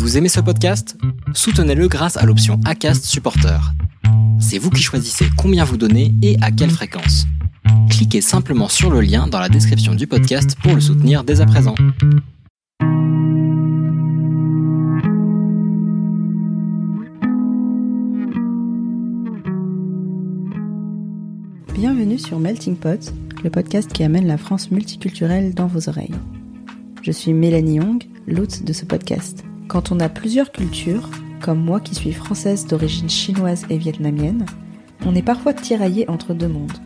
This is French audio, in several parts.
Vous aimez ce podcast? Soutenez-le grâce à l'option ACAST Supporter. C'est vous qui choisissez combien vous donnez et à quelle fréquence. Cliquez simplement sur le lien dans la description du podcast pour le soutenir dès à présent. Bienvenue sur Melting Pot, le podcast qui amène la France multiculturelle dans vos oreilles. Je suis Mélanie Young, l'hôte de ce podcast. Quand on a plusieurs cultures, comme moi qui suis française d'origine chinoise et vietnamienne, on est parfois tiraillé entre deux mondes.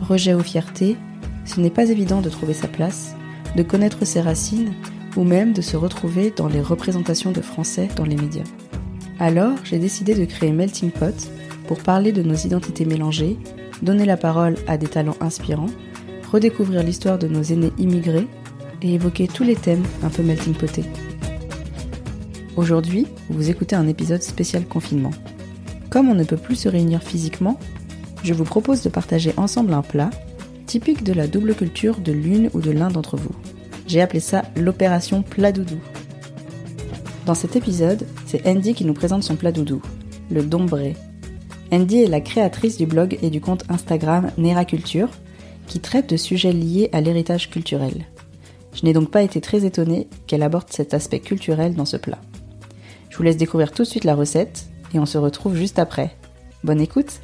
Rejet ou fierté, ce n'est pas évident de trouver sa place, de connaître ses racines ou même de se retrouver dans les représentations de français dans les médias. Alors, j'ai décidé de créer Melting Pot pour parler de nos identités mélangées, donner la parole à des talents inspirants, redécouvrir l'histoire de nos aînés immigrés et évoquer tous les thèmes un peu melting potés. Aujourd'hui, vous écoutez un épisode spécial confinement. Comme on ne peut plus se réunir physiquement, je vous propose de partager ensemble un plat typique de la double culture de l'une ou de l'un d'entre vous. J'ai appelé ça l'opération plat doudou. Dans cet épisode, c'est Andy qui nous présente son plat doudou, le dombré. Andy est la créatrice du blog et du compte Instagram Nera Culture, qui traite de sujets liés à l'héritage culturel. Je n'ai donc pas été très étonnée qu'elle aborde cet aspect culturel dans ce plat. Je vous laisse découvrir tout de suite la recette et on se retrouve juste après. Bonne écoute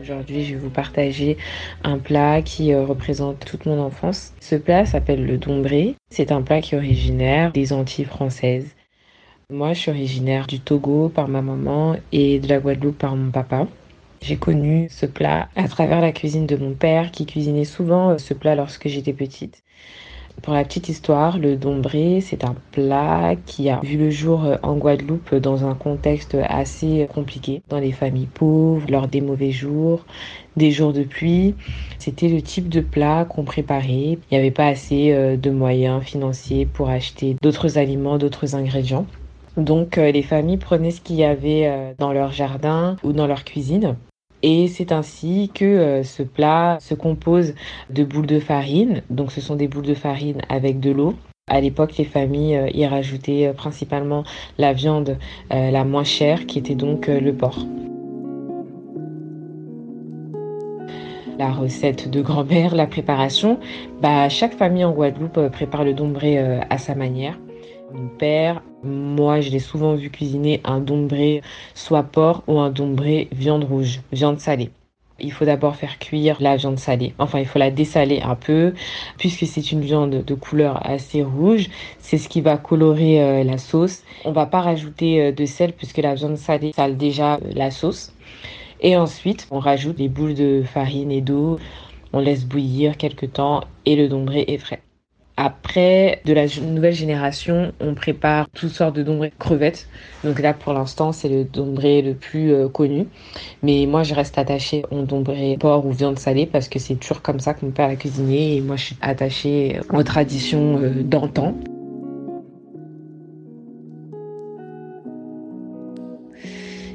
Aujourd'hui, je vais vous partager un plat qui euh, représente toute mon enfance. Ce plat s'appelle le dombré. C'est un plat qui est originaire des Antilles françaises. Moi, je suis originaire du Togo par ma maman et de la Guadeloupe par mon papa. J'ai connu ce plat à travers la cuisine de mon père qui cuisinait souvent euh, ce plat lorsque j'étais petite. Pour la petite histoire, le dombré, c'est un plat qui a vu le jour euh, en Guadeloupe dans un contexte assez compliqué, dans les familles pauvres, lors des mauvais jours, des jours de pluie. C'était le type de plat qu'on préparait. Il n'y avait pas assez euh, de moyens financiers pour acheter d'autres aliments, d'autres ingrédients. Donc les familles prenaient ce qu'il y avait dans leur jardin ou dans leur cuisine et c'est ainsi que euh, ce plat se compose de boules de farine. Donc ce sont des boules de farine avec de l'eau. À l'époque, les familles euh, y rajoutaient euh, principalement la viande la moins chère, qui était donc le porc. La recette de grand-mère, la préparation, bah, chaque famille en Guadeloupe prépare le dombré à sa manière. Mon père, moi, je l'ai souvent vu cuisiner un dombré soit porc ou un dombré viande rouge, viande salée. Il faut d'abord faire cuire la viande salée. Enfin, il faut la dessaler un peu, puisque c'est une viande de couleur assez rouge. C'est ce qui va colorer euh, la sauce. On va pas rajouter euh, de sel, puisque la viande salée sale déjà euh, la sauce. Et ensuite, on rajoute les boules de farine et d'eau. On laisse bouillir quelques temps et le dombré est frais. Après, de la nouvelle génération, on prépare toutes sortes de dombrés crevettes. Donc là, pour l'instant, c'est le dombré le plus euh, connu. Mais moi, je reste attachée au dombré porc ou viande salée parce que c'est toujours comme ça que mon père a cuisiné. Et moi, je suis attachée aux traditions euh, d'antan.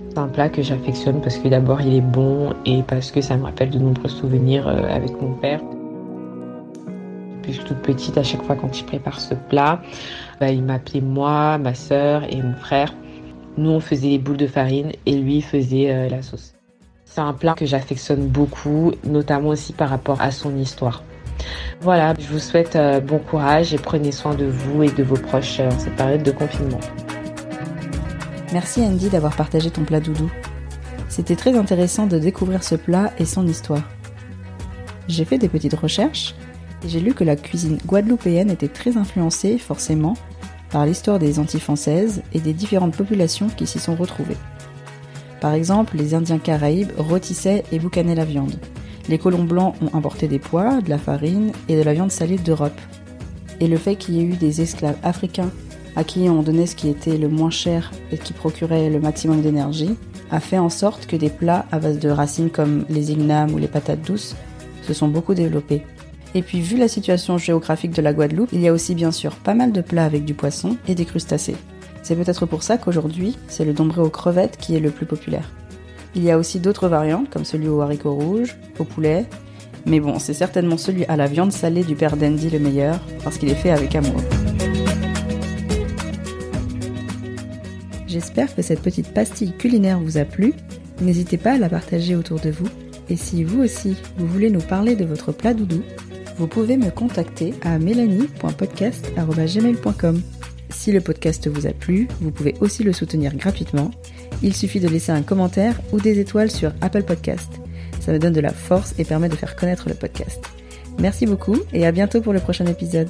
C'est un plat que j'affectionne parce que d'abord il est bon et parce que ça me rappelle de nombreux souvenirs euh, avec mon père. Depuis toute petite, à chaque fois quand il prépare ce plat, bah, il m'appelait moi, ma soeur et mon frère. Nous, on faisait les boules de farine et lui faisait euh, la sauce. C'est un plat que j'affectionne beaucoup, notamment aussi par rapport à son histoire. Voilà, je vous souhaite euh, bon courage et prenez soin de vous et de vos proches euh, en cette période de confinement. Merci Andy d'avoir partagé ton plat doudou. C'était très intéressant de découvrir ce plat et son histoire. J'ai fait des petites recherches j'ai lu que la cuisine guadeloupéenne était très influencée, forcément, par l'histoire des Antilles françaises et des différentes populations qui s'y sont retrouvées. Par exemple, les Indiens caraïbes rôtissaient et boucanaient la viande. Les colons blancs ont importé des pois, de la farine et de la viande salée d'Europe. Et le fait qu'il y ait eu des esclaves africains à qui on donnait ce qui était le moins cher et qui procurait le maximum d'énergie, a fait en sorte que des plats à base de racines comme les ignames ou les patates douces se sont beaucoup développés. Et puis vu la situation géographique de la Guadeloupe, il y a aussi bien sûr pas mal de plats avec du poisson et des crustacés. C'est peut-être pour ça qu'aujourd'hui, c'est le dombré aux crevettes qui est le plus populaire. Il y a aussi d'autres variantes, comme celui au haricot rouge, au poulet, Mais bon, c'est certainement celui à la viande salée du père d'Andy le meilleur, parce qu'il est fait avec amour. J'espère que cette petite pastille culinaire vous a plu. N'hésitez pas à la partager autour de vous. Et si vous aussi, vous voulez nous parler de votre plat doudou, vous pouvez me contacter à mélanie.podcast.gmail.com. Si le podcast vous a plu, vous pouvez aussi le soutenir gratuitement. Il suffit de laisser un commentaire ou des étoiles sur Apple Podcast. Ça me donne de la force et permet de faire connaître le podcast. Merci beaucoup et à bientôt pour le prochain épisode.